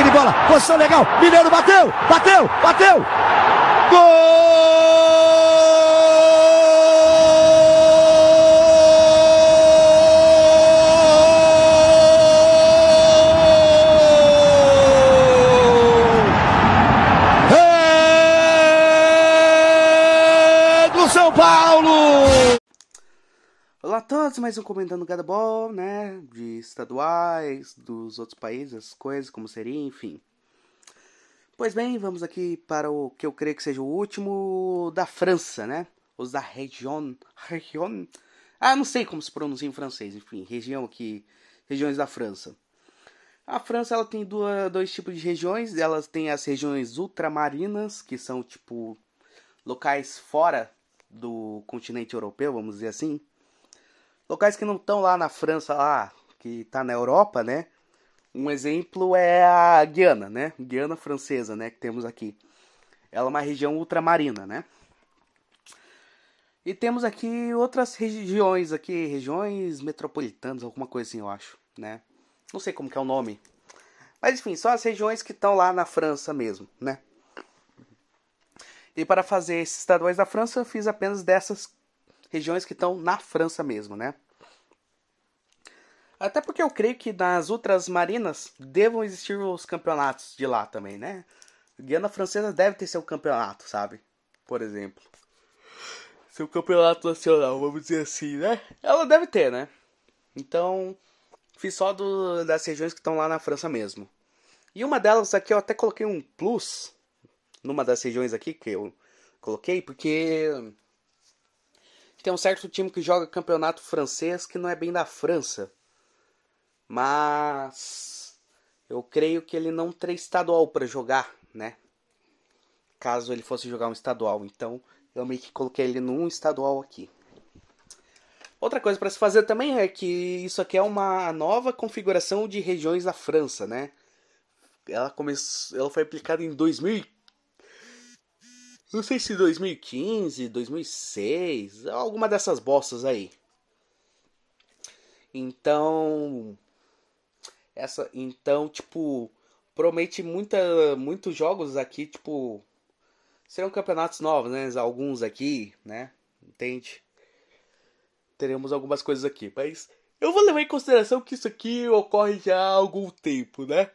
Toque de bola, posição legal. Mineiro bateu, bateu, bateu. Gol! É do São Paulo! Olá a todos, mais um comentando cada ball, né? De estaduais, dos outros países, as coisas, como seria, enfim. Pois bem, vamos aqui para o que eu creio que seja o último da França, né? Os da região. Região. Ah, não sei como se pronuncia em francês, enfim, região aqui. Regiões da França. A França ela tem duas, dois tipos de regiões. Elas têm as regiões ultramarinas, que são tipo locais fora do continente europeu, vamos dizer assim locais que não estão lá na França, lá, que tá na Europa, né? Um exemplo é a Guiana, né? Guiana francesa, né? Que temos aqui. Ela é uma região ultramarina, né? E temos aqui outras regiões aqui, regiões metropolitanas, alguma coisa assim, eu acho, né? Não sei como que é o nome. Mas enfim, são as regiões que estão lá na França mesmo, né? E para fazer esses estaduais da França, eu fiz apenas dessas regiões que estão na França mesmo, né? Até porque eu creio que nas outras marinas devam existir os campeonatos de lá também, né? Guiana Francesa deve ter seu campeonato, sabe? Por exemplo. Seu campeonato nacional, vamos dizer assim, né? Ela deve ter, né? Então, fiz só do, das regiões que estão lá na França mesmo. E uma delas aqui eu até coloquei um plus numa das regiões aqui que eu coloquei, porque tem um certo time que joga campeonato francês que não é bem da França. Mas eu creio que ele não teria estadual para jogar, né? Caso ele fosse jogar um estadual. Então eu meio que coloquei ele num estadual aqui. Outra coisa para se fazer também é que isso aqui é uma nova configuração de regiões da França, né? Ela começou, ela foi aplicada em 2000 não sei se 2015, 2006, alguma dessas bostas aí. Então, essa, então, tipo, promete muita, muitos jogos aqui, tipo, serão campeonatos novos, né? Alguns aqui, né? Entende? Teremos algumas coisas aqui, mas eu vou levar em consideração que isso aqui ocorre já há algum tempo, né?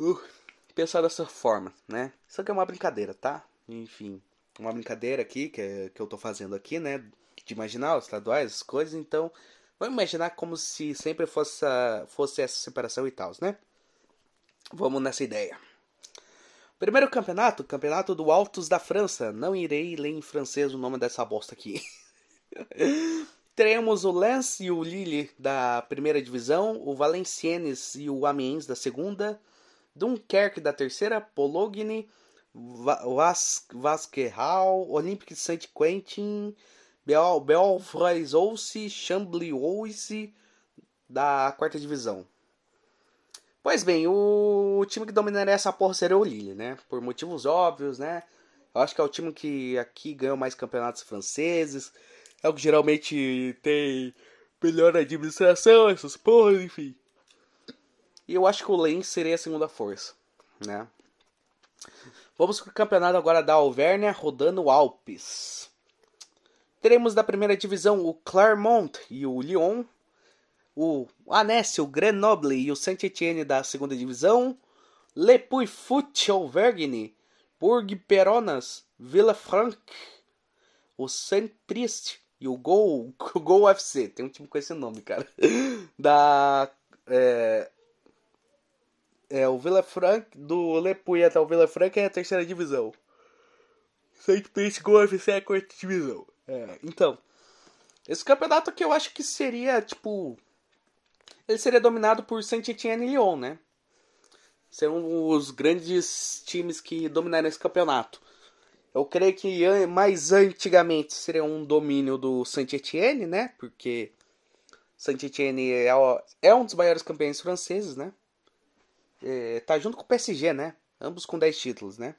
Uh pensar dessa forma, né? Isso aqui é uma brincadeira, tá? Enfim, uma brincadeira aqui que, é, que eu tô fazendo aqui, né? De imaginar os estaduais, as coisas, então vamos imaginar como se sempre fosse, fosse essa separação e tal, né? Vamos nessa ideia. Primeiro campeonato, campeonato do Altos da França. Não irei ler em francês o nome dessa bosta aqui. Teremos o Lens e o Lille da primeira divisão, o Valenciennes e o Amiens da segunda, Dunkerque da terceira, Pologne, Vas Vasquerral, Olympique Saint-Quentin, Belfrais-Ousse, Chambly-Ousse da quarta divisão. Pois bem, o time que dominaria essa porra seria o Lille, né? Por motivos óbvios, né? Eu acho que é o time que aqui ganhou mais campeonatos franceses. É o que geralmente tem melhor administração, essas porras, enfim. E eu acho que o Lens seria a segunda força, né? Vamos para o campeonato agora da Alvernia, rodando Alpes. Teremos da primeira divisão o Clermont e o Lyon, o Annecy, o Grenoble e o Saint-Étienne da segunda divisão, Le Puy-Foot Auvergne, Bourg-Peronas, Villafranche, o Saint Priest e o Gol, o Gol UFC. Tem um time com esse nome, cara. Da. É, é o Vila Franca, do Lepuy até o Vila Franca é a terceira divisão. Saint Priest Gol UFC é a quarta divisão. É, então. Esse campeonato aqui eu acho que seria, tipo. Ele seria dominado por Saint Etienne e Lyon, né? Serão os grandes times que dominaram esse campeonato. Eu creio que mais antigamente seria um domínio do Saint Etienne, né? Porque Saint Etienne é, é um dos maiores campeões franceses, né? É, tá junto com o PSG, né? Ambos com 10 títulos, né?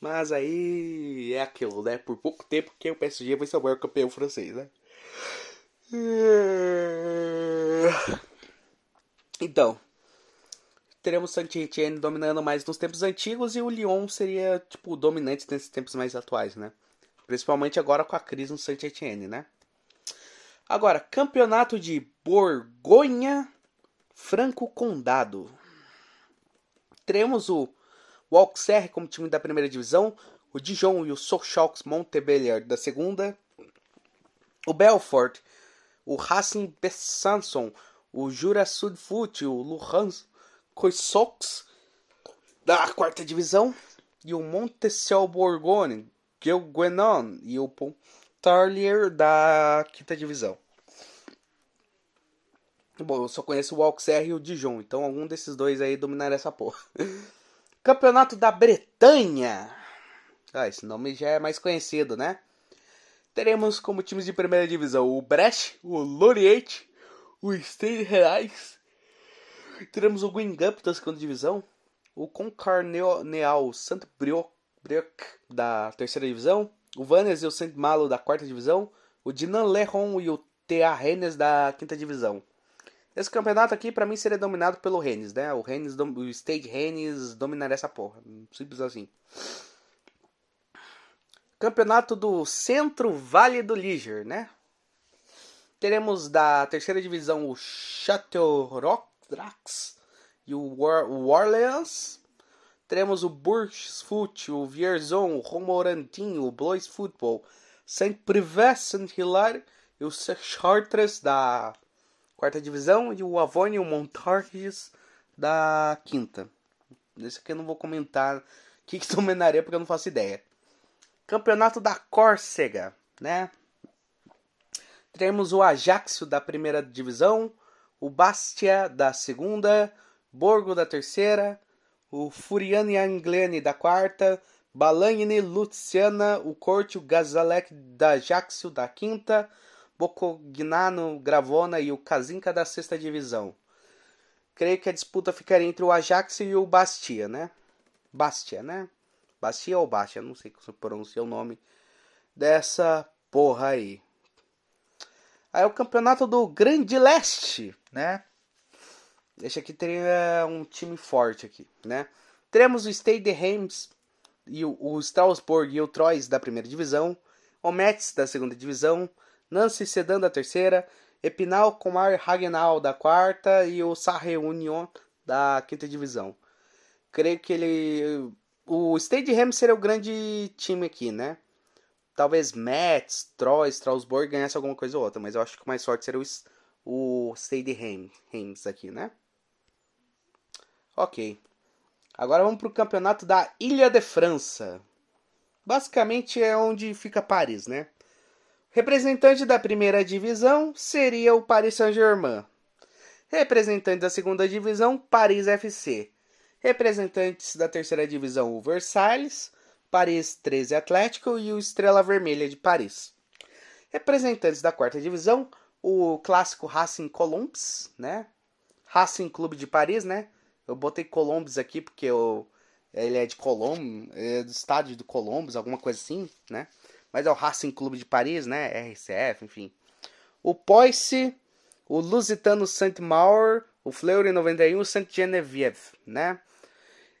Mas aí é aquilo, né? Por pouco tempo que o PSG vai ser o campeão francês, né? Então, teremos Saint Etienne dominando mais nos tempos antigos e o Lyon seria, tipo, dominante nesses tempos mais atuais, né? Principalmente agora com a crise no Saint Etienne, né? Agora, campeonato de Borgonha Franco Condado. Teremos o, o Auxerre como time da primeira divisão, o Dijon e o Sochaux Montebellier da segunda, o Belfort, o Racing Besançon, o Jura Sudfoot, o Luhans Coissox da quarta divisão e o Montecel Bourgogne, Guelguenon e o Pontarlier da quinta divisão. Bom, eu só conheço o Auxerre e o Dijon, então algum desses dois aí dominará essa porra. Campeonato da Bretanha. Ah, esse nome já é mais conhecido, né? Teremos como times de primeira divisão o Brecht, o Lorient, o Stade Reais. Teremos o Guingamp da segunda divisão, o Concarneal Saint-Brieuc da terceira divisão, o Vannes e o Saint-Malo da quarta divisão, o Dinan Leron e o TA Rennes da quinta divisão. Esse campeonato aqui para mim seria dominado pelo Rennes, né? O Rennes, o State Rennes dominaria essa porra, simples assim. Campeonato do Centro Vale do Liger, né? Teremos da terceira divisão o Châteauroux e o War Orleans. Teremos o Bourges-Foot, o Vierzon, o Romorantin, o Blois Football, Saint-Privé, Saint-Hilaire e o Chartres da quarta divisão e o Avon e o Montargis da quinta. Esse aqui eu não vou comentar o que, que dominaria porque eu não faço ideia. Campeonato da Córcega, né? Temos o Ajaxio da primeira divisão, o Bastia da segunda, Borgo da terceira, o Furiani Anglene da quarta, Balagne Luciana, o Corte, o Gazalec da Ajaxio da quinta, Bocognano, Gravona e o Kazinka da sexta divisão. Creio que a disputa ficaria entre o Ajax e o Bastia, né? Bastia, né? Bastia ou Bastia, não sei como se pronuncia o nome dessa porra aí. Aí o campeonato do Grande Leste, né? Esse aqui teria um time forte aqui, né? Teremos o Stade Reims e o, o Strasbourg e o Troyes da primeira divisão, o Metz da segunda divisão, Nancy Sedan da terceira, Epinal Comar Hagenal da quarta e o Sarre Union da quinta divisão. Creio que ele o Stade Reims seria o grande time aqui, né? Talvez Metz, Troy, Strasbourg ganhasse alguma coisa ou outra, mas eu acho que o mais forte seria o, o Stade Reims aqui, né? Ok. Agora vamos para o campeonato da Ilha de França. Basicamente é onde fica Paris, né? Representante da primeira divisão seria o Paris Saint-Germain. Representante da segunda divisão, Paris FC. Representantes da terceira divisão, o Versailles, Paris 13 Atlético e o Estrela Vermelha de Paris. Representantes da quarta divisão, o clássico Racing Colombes, né? Racing Clube de Paris, né? Eu botei Colombes aqui porque eu, ele é de Colombo, é do estádio do Colombes, alguma coisa assim, né? Mas é o Racing Clube de Paris, né? RCF, enfim. O Poisse, o Lusitano Saint-Maur, o Fleury 91 e o Saint-Geneviève, né?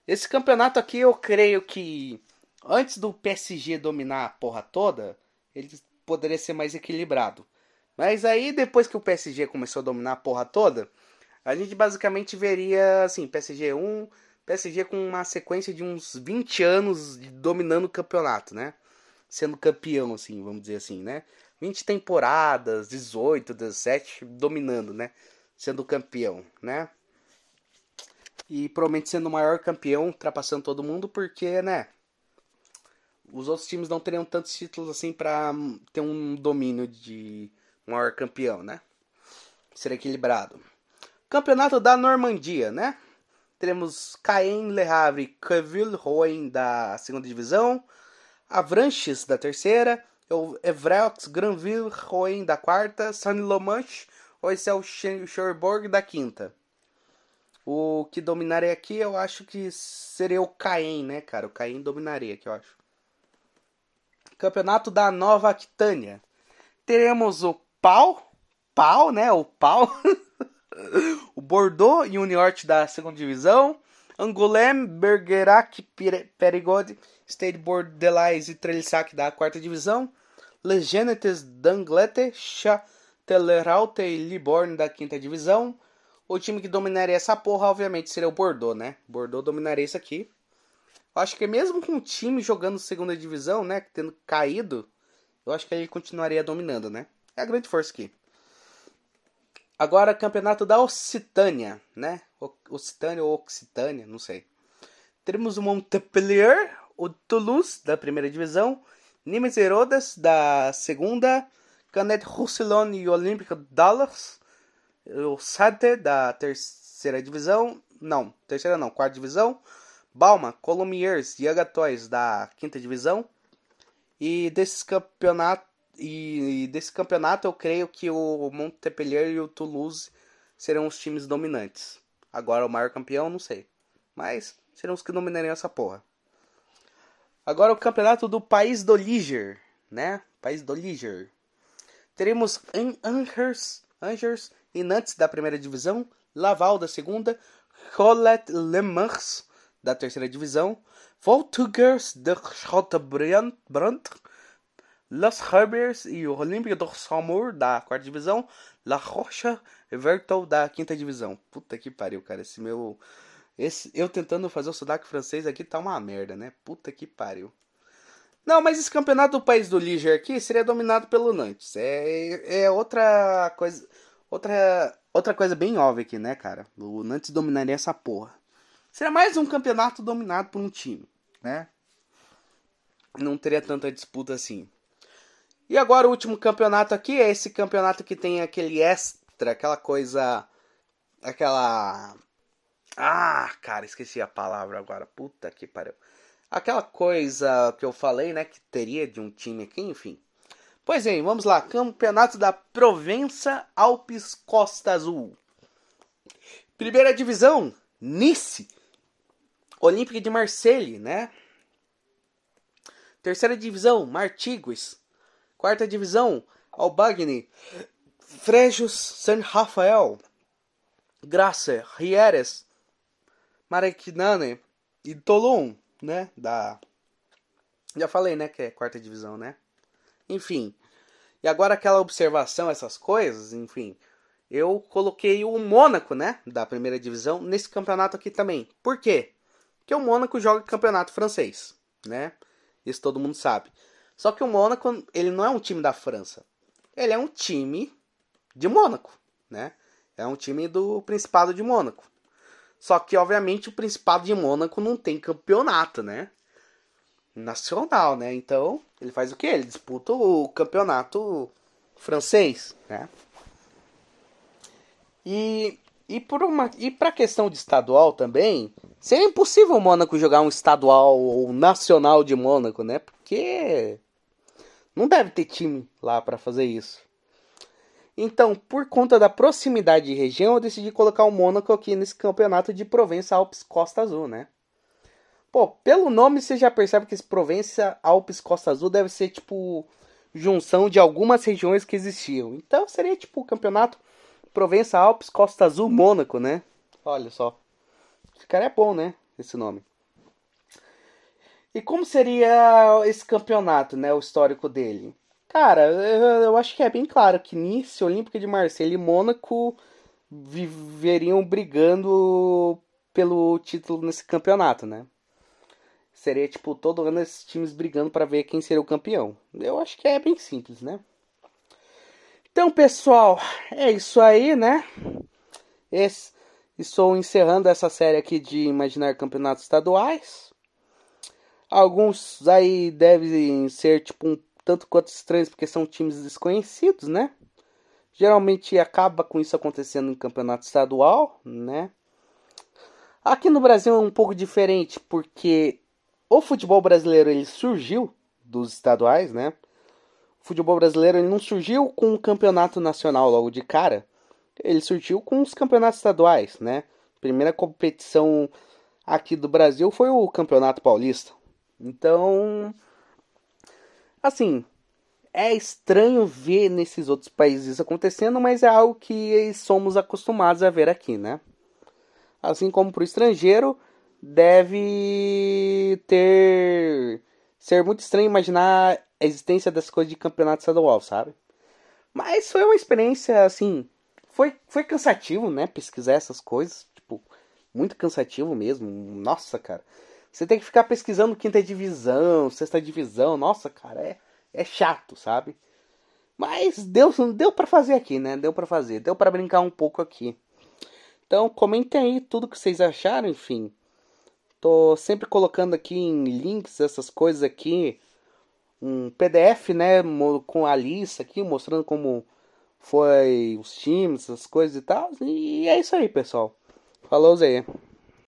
Esse campeonato aqui eu creio que antes do PSG dominar a porra toda, ele poderia ser mais equilibrado. Mas aí depois que o PSG começou a dominar a porra toda, a gente basicamente veria assim, PSG 1, PSG com uma sequência de uns 20 anos dominando o campeonato, né? Sendo campeão, assim, vamos dizer assim, né? 20 temporadas, 18, 17, dominando, né? Sendo campeão, né? E provavelmente sendo o maior campeão, ultrapassando todo mundo, porque, né? Os outros times não teriam tantos títulos assim para ter um domínio de maior campeão, né? Ser equilibrado. Campeonato da Normandia, né? Teremos Caen, Le Havre, Queville, Rouen da segunda divisão, Avranches da terceira, Evreux, Granville, Rouen da quarta, Saint-Lomanche, Oisel, Cherbourg da quinta. O que dominaria aqui, eu acho que seria o Caen, né, cara? O Caen dominaria aqui, eu acho. Campeonato da Nova Aquitânia. Teremos o Pau, Pau, né? O Pau. o Bordeaux e o Niort da segunda divisão. Angoulême, Bergerac, Perigord, Stade Bordelais e Trellissac da quarta divisão. Legenetes d'Anglette, Châtellerault e Liborne da quinta divisão. O time que dominaria essa porra, obviamente, seria o Bordeaux, né? Bordeaux dominaria isso aqui. Eu acho que mesmo com o time jogando segunda divisão, né? Tendo caído, eu acho que ele continuaria dominando, né? É a grande força aqui. Agora, campeonato da Occitânia, né? Occitânia ou Occitânia, não sei. Teremos o Montpellier, o Toulouse, da primeira divisão, Nimes Herodes, da segunda, Canet Roussillon e Olympique Dallas, o Sade, da terceira divisão, não, terceira não, quarta divisão, Balma, Colomiers e Agatois, da quinta divisão, e desses campeonatos e desse campeonato eu creio que o Montpellier e o Toulouse serão os times dominantes. Agora o maior campeão, não sei. Mas serão os que dominarem essa porra. Agora o campeonato do País do Liger, né? País do Liger. Teremos Angers, Angers e Nantes da primeira divisão, Laval da segunda, Cholet Le Mans da terceira divisão, Voltigers de Châteaubriand Las Herbers e o Olympique do Saumur da quarta divisão, La Rocha Everton da quinta divisão. Puta que pariu, cara. Esse meu. Esse, eu tentando fazer o sotaque francês aqui tá uma merda, né? Puta que pariu. Não, mas esse campeonato do país do Liger aqui seria dominado pelo Nantes. É, é outra coisa. Outra, outra coisa bem óbvia aqui, né, cara? O Nantes dominaria essa porra. Seria mais um campeonato dominado por um time, né? Não teria tanta disputa assim. E agora o último campeonato aqui é esse campeonato que tem aquele extra, aquela coisa. Aquela. Ah, cara, esqueci a palavra agora. Puta que pariu. Aquela coisa que eu falei, né, que teria de um time aqui, enfim. Pois bem, vamos lá. Campeonato da Provença Alpes Costa Azul. Primeira divisão, Nice. Olímpica de Marseille, né? Terceira divisão, Martigues. Quarta divisão, Albagni, Frejos San Rafael, Graça, Rieres, Marequinane e Tolon, né? Da. Já falei, né? Que é quarta divisão, né? Enfim. E agora aquela observação, essas coisas, enfim. Eu coloquei o Mônaco, né? Da primeira divisão, nesse campeonato aqui também. Por quê? Porque o Mônaco joga campeonato francês, né? Isso todo mundo sabe. Só que o Mônaco, ele não é um time da França. Ele é um time de Mônaco, né? É um time do Principado de Mônaco. Só que, obviamente, o Principado de Mônaco não tem campeonato, né? Nacional, né? Então, ele faz o quê? Ele disputa o campeonato francês, né? E, e, e pra questão de estadual também, seria impossível o Mônaco jogar um estadual ou nacional de Mônaco, né? Porque não deve ter time lá para fazer isso. Então, por conta da proximidade de região, eu decidi colocar o Mônaco aqui nesse campeonato de Provença Alpes Costa Azul, né? Pô, pelo nome você já percebe que esse Provença Alpes Costa Azul deve ser tipo junção de algumas regiões que existiam. Então seria tipo o campeonato Provença Alpes Costa Azul Mônaco, né? Olha só. Cara é bom, né? Esse nome. E como seria esse campeonato, né? O histórico dele? Cara, eu, acho que é bem claro que Nice, Olímpica de Marseille e Mônaco viveriam brigando pelo título nesse campeonato, né? seria tipo todo ano esses times brigando para ver quem seria o campeão. Eu acho que é bem simples, né? Então, pessoal, é isso aí, né? Esse, estou encerrando essa série aqui de imaginar campeonatos estaduais. Alguns aí devem ser tipo um tanto quanto estranhos porque são times desconhecidos, né? Geralmente acaba com isso acontecendo em campeonato estadual, né? Aqui no Brasil é um pouco diferente porque o futebol brasileiro ele surgiu dos estaduais, né? O futebol brasileiro ele não surgiu com um campeonato nacional logo de cara. Ele surgiu com os campeonatos estaduais, né? Primeira competição aqui do Brasil foi o Campeonato Paulista. Então, assim, é estranho ver nesses outros países acontecendo, mas é algo que somos acostumados a ver aqui, né? Assim como para o estrangeiro, deve ter ser muito estranho imaginar a existência dessas coisas de campeonato estadual, sabe? Mas foi uma experiência assim, foi foi cansativo, né, pesquisar essas coisas, tipo, muito cansativo mesmo. Nossa, cara. Você tem que ficar pesquisando quinta divisão, sexta divisão. Nossa, cara, é é chato, sabe? Mas deu deu para fazer aqui, né? Deu para fazer, deu para brincar um pouco aqui. Então, comentem aí tudo que vocês acharam, enfim. Tô sempre colocando aqui em links essas coisas aqui. Um PDF, né, com a lista aqui, mostrando como foi os times, essas coisas e tal. E é isso aí, pessoal. Falou, Zé.